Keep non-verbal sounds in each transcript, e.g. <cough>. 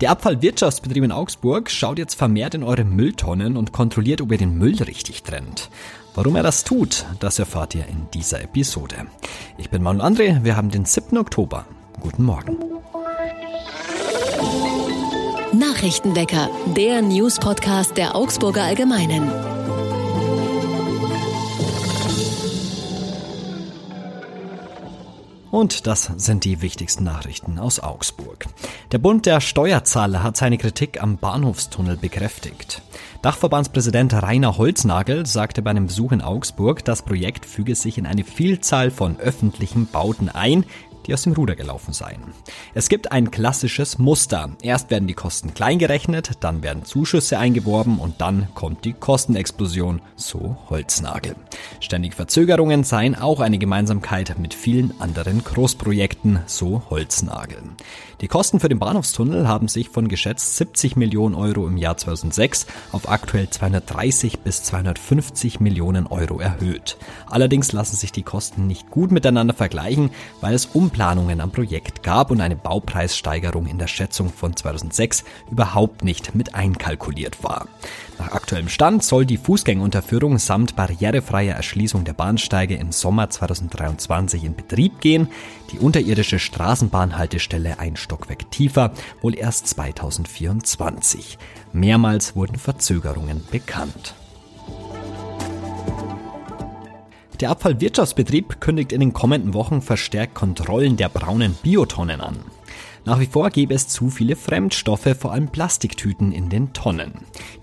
Der Abfallwirtschaftsbetrieb in Augsburg schaut jetzt vermehrt in eure Mülltonnen und kontrolliert, ob ihr den Müll richtig trennt. Warum er das tut, das erfahrt ihr in dieser Episode. Ich bin Manuel André, wir haben den 7. Oktober. Guten Morgen. Nachrichtenwecker, der News-Podcast der Augsburger Allgemeinen. Und das sind die wichtigsten Nachrichten aus Augsburg. Der Bund der Steuerzahler hat seine Kritik am Bahnhofstunnel bekräftigt. Dachverbandspräsident Rainer Holznagel sagte bei einem Besuch in Augsburg, das Projekt füge sich in eine Vielzahl von öffentlichen Bauten ein, die aus dem Ruder gelaufen seien. Es gibt ein klassisches Muster. Erst werden die Kosten klein dann werden Zuschüsse eingeworben und dann kommt die Kostenexplosion, so Holznagel. Ständige Verzögerungen seien auch eine Gemeinsamkeit mit vielen anderen Großprojekten, so Holznagel. Die Kosten für den Bahnhofstunnel haben sich von geschätzt 70 Millionen Euro im Jahr 2006 auf aktuell 230 bis 250 Millionen Euro erhöht. Allerdings lassen sich die Kosten nicht gut miteinander vergleichen, weil es Umplanungen am Projekt gab und eine Baupreissteigerung in der Schätzung von 2006 überhaupt nicht mit einkalkuliert war. Nach aktuellem Stand soll die Fußgängerunterführung samt barrierefreier Erschließung der Bahnsteige im Sommer 2023 in Betrieb gehen, die unterirdische Straßenbahnhaltestelle ein Stockwerk tiefer, wohl erst 2024. Mehrmals wurden Verzögerungen bekannt. Der Abfallwirtschaftsbetrieb kündigt in den kommenden Wochen verstärkt Kontrollen der braunen Biotonnen an. Nach wie vor gäbe es zu viele Fremdstoffe, vor allem Plastiktüten in den Tonnen.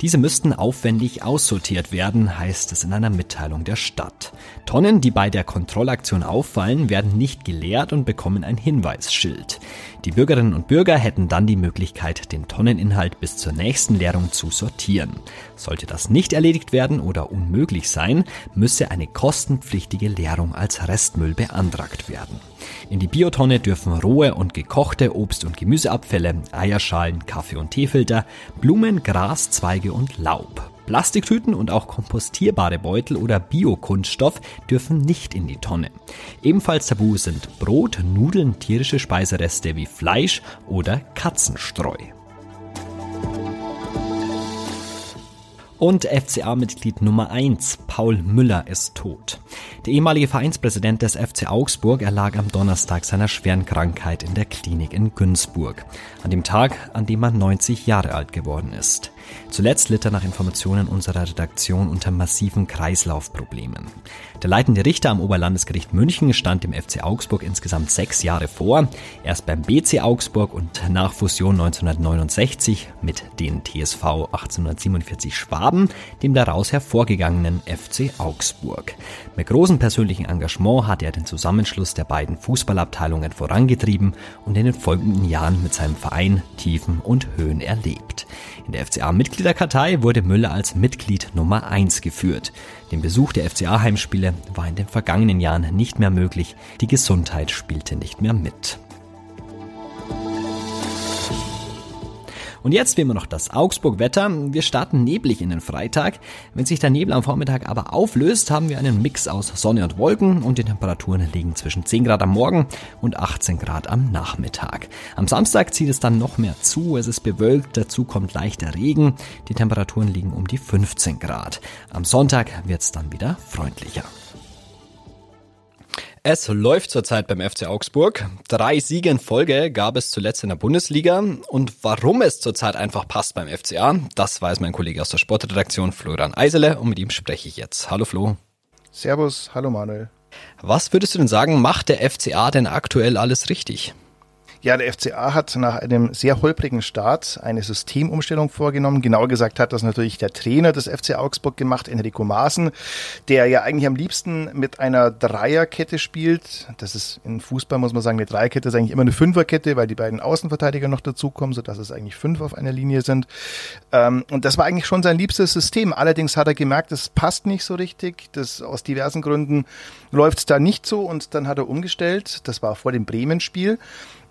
Diese müssten aufwendig aussortiert werden, heißt es in einer Mitteilung der Stadt. Tonnen, die bei der Kontrollaktion auffallen, werden nicht geleert und bekommen ein Hinweisschild. Die Bürgerinnen und Bürger hätten dann die Möglichkeit, den Tonneninhalt bis zur nächsten Leerung zu sortieren. Sollte das nicht erledigt werden oder unmöglich sein, müsse eine kostenpflichtige Leerung als Restmüll beantragt werden. In die Biotonne dürfen rohe und gekochte Obst- und Gemüseabfälle, Eierschalen, Kaffee- und Teefilter, Blumen, Gras, Zweige und Laub, Plastiktüten und auch kompostierbare Beutel oder Biokunststoff dürfen nicht in die Tonne. Ebenfalls tabu sind Brot, Nudeln, tierische Speisereste wie Fleisch oder Katzenstreu. Und FCA-Mitglied Nummer 1, Paul Müller, ist tot. Der ehemalige Vereinspräsident des FC Augsburg erlag am Donnerstag seiner schweren Krankheit in der Klinik in Günzburg, an dem Tag, an dem er 90 Jahre alt geworden ist. Zuletzt litt er nach Informationen unserer Redaktion unter massiven Kreislaufproblemen. Der leitende Richter am Oberlandesgericht München stand dem FC Augsburg insgesamt sechs Jahre vor, erst beim BC Augsburg und nach Fusion 1969 mit den TSV 1847 Schwaben, dem daraus hervorgegangenen FC Augsburg. Mit großem persönlichen Engagement hat er den Zusammenschluss der beiden Fußballabteilungen vorangetrieben und in den folgenden Jahren mit seinem Verein Tiefen und Höhen erlebt. In der FCA-Mitgliederkartei wurde Müller als Mitglied Nummer 1 geführt. Den Besuch der FCA-Heimspiele war in den vergangenen Jahren nicht mehr möglich. Die Gesundheit spielte nicht mehr mit. Und jetzt wie immer noch das Augsburg-Wetter. Wir starten neblig in den Freitag. Wenn sich der Nebel am Vormittag aber auflöst, haben wir einen Mix aus Sonne und Wolken und die Temperaturen liegen zwischen 10 Grad am Morgen und 18 Grad am Nachmittag. Am Samstag zieht es dann noch mehr zu. Es ist bewölkt, dazu kommt leichter Regen. Die Temperaturen liegen um die 15 Grad. Am Sonntag wird es dann wieder freundlicher. Es läuft zurzeit beim FC Augsburg. Drei Siege in Folge gab es zuletzt in der Bundesliga. Und warum es zurzeit einfach passt beim FCA, das weiß mein Kollege aus der Sportredaktion Florian Eisele und mit ihm spreche ich jetzt. Hallo Flo. Servus, hallo Manuel. Was würdest du denn sagen, macht der FCA denn aktuell alles richtig? Ja, der FCA hat nach einem sehr holprigen Start eine Systemumstellung vorgenommen. Genauer gesagt hat das natürlich der Trainer des FC Augsburg gemacht, Enrico Maaßen, der ja eigentlich am liebsten mit einer Dreierkette spielt. Das ist in Fußball, muss man sagen, eine Dreierkette ist eigentlich immer eine Fünferkette, weil die beiden Außenverteidiger noch dazukommen, sodass es eigentlich fünf auf einer Linie sind. Ähm, und das war eigentlich schon sein liebstes System. Allerdings hat er gemerkt, es passt nicht so richtig. Das aus diversen Gründen läuft es da nicht so und dann hat er umgestellt. Das war vor dem Bremen-Spiel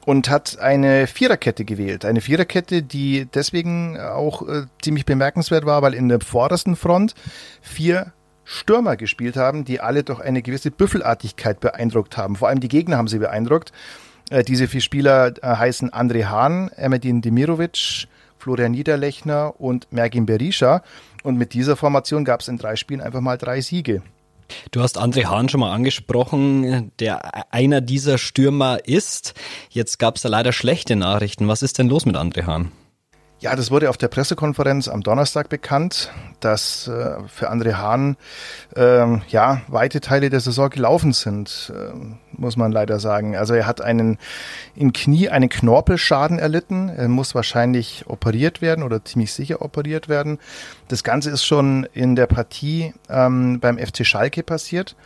und hat eine Viererkette gewählt. Eine Viererkette, die deswegen auch äh, ziemlich bemerkenswert war, weil in der vordersten Front vier Stürmer gespielt haben, die alle durch eine gewisse Büffelartigkeit beeindruckt haben. Vor allem die Gegner haben sie beeindruckt. Äh, diese vier Spieler äh, heißen André Hahn, Emedin Demirovic, Florian Niederlechner und Mergin Berisha. Und mit dieser Formation gab es in drei Spielen einfach mal drei Siege. Du hast André Hahn schon mal angesprochen, der einer dieser Stürmer ist. Jetzt gab es da leider schlechte Nachrichten. Was ist denn los mit André Hahn? Ja, das wurde auf der Pressekonferenz am Donnerstag bekannt, dass äh, für André Hahn ähm, ja weite Teile der Saison gelaufen sind, äh, muss man leider sagen. Also er hat einen im Knie einen Knorpelschaden erlitten. Er muss wahrscheinlich operiert werden oder ziemlich sicher operiert werden. Das Ganze ist schon in der Partie ähm, beim FC Schalke passiert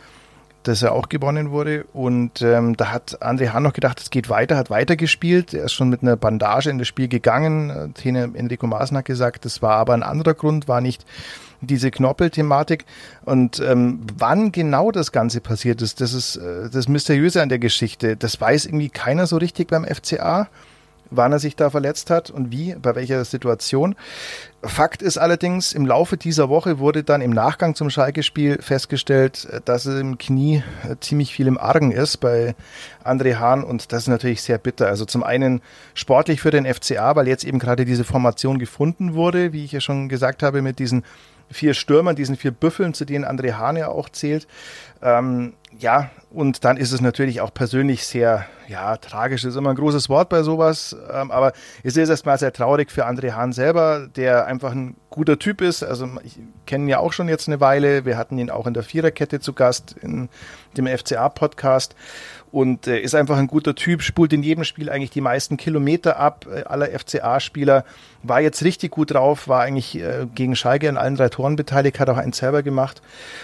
das ja auch gewonnen wurde. Und ähm, da hat André Hahn noch gedacht, es geht weiter, hat weitergespielt. Er ist schon mit einer Bandage in das Spiel gegangen. Trainer Enrico Maaßen hat gesagt, das war aber ein anderer Grund, war nicht diese Knorpel-Thematik. Und ähm, wann genau das Ganze passiert ist, das ist äh, das Mysteriöse an der Geschichte. Das weiß irgendwie keiner so richtig beim FCA wann er sich da verletzt hat und wie, bei welcher Situation. Fakt ist allerdings, im Laufe dieser Woche wurde dann im Nachgang zum Schalke-Spiel festgestellt, dass im Knie ziemlich viel im Argen ist bei André Hahn und das ist natürlich sehr bitter. Also zum einen sportlich für den FCA, weil jetzt eben gerade diese Formation gefunden wurde, wie ich ja schon gesagt habe, mit diesen vier Stürmern, diesen vier Büffeln, zu denen André Hahn ja auch zählt. Ähm, ja, und dann ist es natürlich auch persönlich sehr, ja, tragisch. Ist immer ein großes Wort bei sowas, ähm, aber es ist erstmal sehr traurig für André Hahn selber, der einfach ein guter Typ ist. Also ich kenne ihn ja auch schon jetzt eine Weile. Wir hatten ihn auch in der Viererkette zu Gast in dem FCA-Podcast und äh, ist einfach ein guter Typ, spult in jedem Spiel eigentlich die meisten Kilometer ab äh, aller FCA-Spieler, war jetzt richtig gut drauf, war eigentlich äh, gegen Schalke an allen drei Toren beteiligt, hat auch einen selber gemacht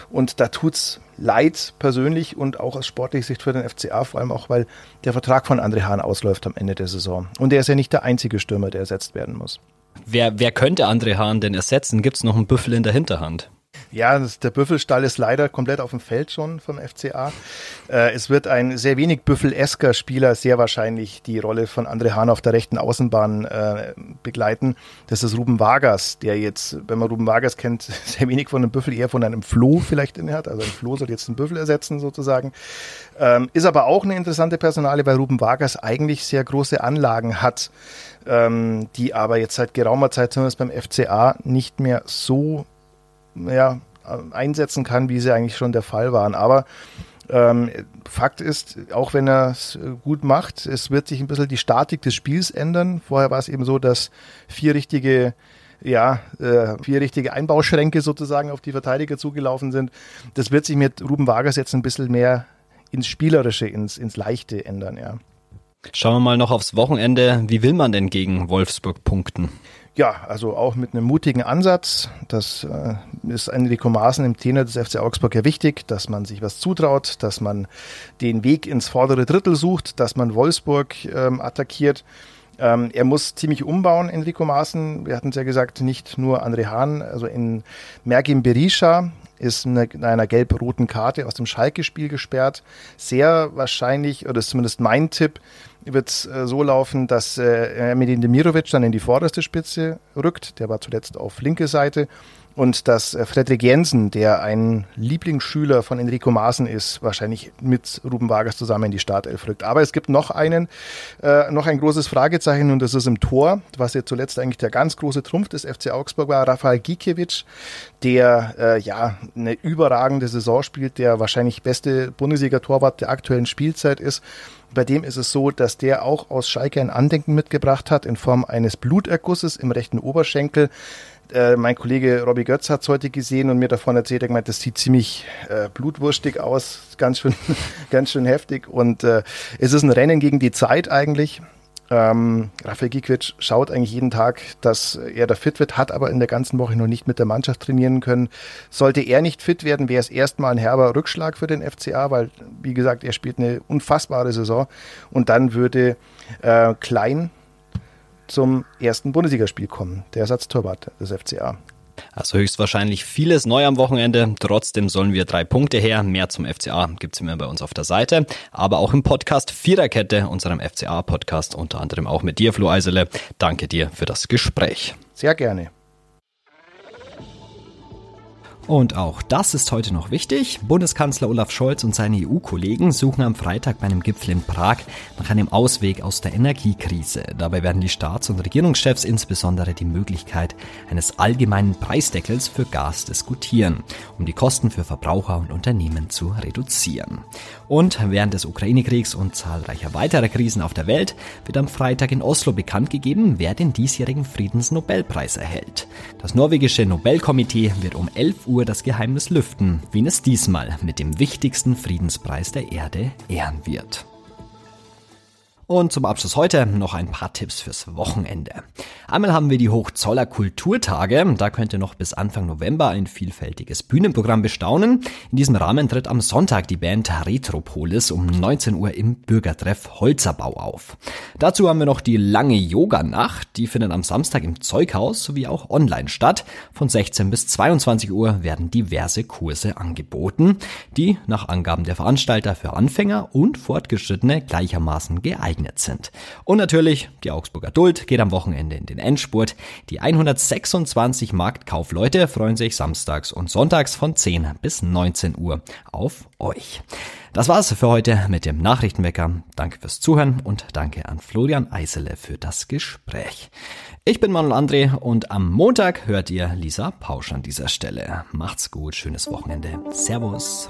und da tut's leid persönlich und auch aus sportlicher Sicht für den FCA, vor allem auch, weil der Vertrag von André Hahn ausläuft am Ende der Saison und er ist ja nicht der einzige Stürmer, der ersetzt werden muss. Wer, wer könnte André Hahn denn ersetzen? Gibt es noch einen Büffel in der Hinterhand? Ja, der Büffelstall ist leider komplett auf dem Feld schon vom FCA. Äh, es wird ein sehr wenig Büffel-esker Spieler sehr wahrscheinlich die Rolle von André Hahn auf der rechten Außenbahn äh, begleiten. Das ist Ruben Vargas, der jetzt, wenn man Ruben Vargas kennt, <laughs> sehr wenig von einem Büffel, eher von einem Floh vielleicht inne hat. Also ein Floh soll jetzt einen Büffel ersetzen sozusagen. Ähm, ist aber auch eine interessante Personale, weil Ruben Vargas eigentlich sehr große Anlagen hat, ähm, die aber jetzt seit geraumer Zeit zumindest beim FCA nicht mehr so ja, einsetzen kann, wie sie eigentlich schon der Fall waren. Aber ähm, Fakt ist, auch wenn er es gut macht, es wird sich ein bisschen die Statik des Spiels ändern. Vorher war es eben so, dass vier richtige ja, äh, vier richtige Einbauschränke sozusagen auf die Verteidiger zugelaufen sind. Das wird sich mit Ruben Vargas jetzt ein bisschen mehr ins Spielerische, ins, ins Leichte ändern, ja. Schauen wir mal noch aufs Wochenende. Wie will man denn gegen Wolfsburg punkten? Ja, also auch mit einem mutigen Ansatz. Das äh, ist Enrico Maaßen im Trainer des FC Augsburg ja wichtig, dass man sich was zutraut, dass man den Weg ins vordere Drittel sucht, dass man Wolfsburg ähm, attackiert. Ähm, er muss ziemlich umbauen, Enrico Maaßen. Wir hatten es ja gesagt, nicht nur André Hahn, also in Mergim Berisha ist in einer gelb-roten Karte aus dem Schalke-Spiel gesperrt. Sehr wahrscheinlich, oder ist zumindest mein Tipp, wird es äh, so laufen, dass äh, Medin Demirovic dann in die vorderste Spitze rückt. Der war zuletzt auf linke Seite. Und dass äh, Frederik Jensen, der ein Lieblingsschüler von Enrico Maaßen ist, wahrscheinlich mit Ruben Vargas zusammen in die Startelf rückt. Aber es gibt noch einen, äh, noch ein großes Fragezeichen und das ist im Tor, was ja zuletzt eigentlich der ganz große Trumpf des FC Augsburg war, Rafael Gikiewicz, der äh, ja eine überragende Saison spielt, der wahrscheinlich beste Bundesliga-Torwart der aktuellen Spielzeit ist bei dem ist es so, dass der auch aus Schalke ein Andenken mitgebracht hat in Form eines Blutergusses im rechten Oberschenkel. Äh, mein Kollege Robbie Götz hat es heute gesehen und mir davon erzählt, er gemeint, das sieht ziemlich äh, blutwurstig aus, ganz schön, <laughs> ganz schön heftig. Und äh, es ist ein Rennen gegen die Zeit eigentlich. Ähm, Rafael Gikwitsch schaut eigentlich jeden Tag, dass er da fit wird, hat aber in der ganzen Woche noch nicht mit der Mannschaft trainieren können. Sollte er nicht fit werden, wäre es erstmal ein herber Rückschlag für den FCA, weil, wie gesagt, er spielt eine unfassbare Saison und dann würde äh, Klein zum ersten Bundesligaspiel kommen, der Ersatztorwart des FCA. Also höchstwahrscheinlich vieles neu am Wochenende. Trotzdem sollen wir drei Punkte her. Mehr zum FCA gibt es immer bei uns auf der Seite. Aber auch im Podcast Viererkette, unserem FCA-Podcast, unter anderem auch mit dir, Flo Eisele. Danke dir für das Gespräch. Sehr gerne. Und auch das ist heute noch wichtig. Bundeskanzler Olaf Scholz und seine EU-Kollegen suchen am Freitag bei einem Gipfel in Prag nach einem Ausweg aus der Energiekrise. Dabei werden die Staats- und Regierungschefs insbesondere die Möglichkeit eines allgemeinen Preisdeckels für Gas diskutieren, um die Kosten für Verbraucher und Unternehmen zu reduzieren. Und während des Ukraine-Kriegs und zahlreicher weiterer Krisen auf der Welt wird am Freitag in Oslo bekannt gegeben, wer den diesjährigen Friedensnobelpreis erhält. Das norwegische Nobelkomitee wird um 11 Uhr Uhr das Geheimnis lüften, wen es diesmal mit dem wichtigsten Friedenspreis der Erde ehren wird. Und zum Abschluss heute noch ein paar Tipps fürs Wochenende. Einmal haben wir die Hochzoller Kulturtage. Da könnt ihr noch bis Anfang November ein vielfältiges Bühnenprogramm bestaunen. In diesem Rahmen tritt am Sonntag die Band Retropolis um 19 Uhr im Bürgertreff Holzerbau auf. Dazu haben wir noch die lange Yoga-Nacht. Die findet am Samstag im Zeughaus sowie auch online statt. Von 16 bis 22 Uhr werden diverse Kurse angeboten, die nach Angaben der Veranstalter für Anfänger und Fortgeschrittene gleichermaßen geeignet geeignet sind. Und natürlich, die Augsburger Duld geht am Wochenende in den Endspurt. Die 126 Marktkaufleute freuen sich samstags und sonntags von 10 bis 19 Uhr auf euch. Das war's für heute mit dem Nachrichtenwecker. Danke fürs Zuhören und danke an Florian Eisele für das Gespräch. Ich bin Manuel André und am Montag hört ihr Lisa Pausch an dieser Stelle. Macht's gut, schönes Wochenende. Servus.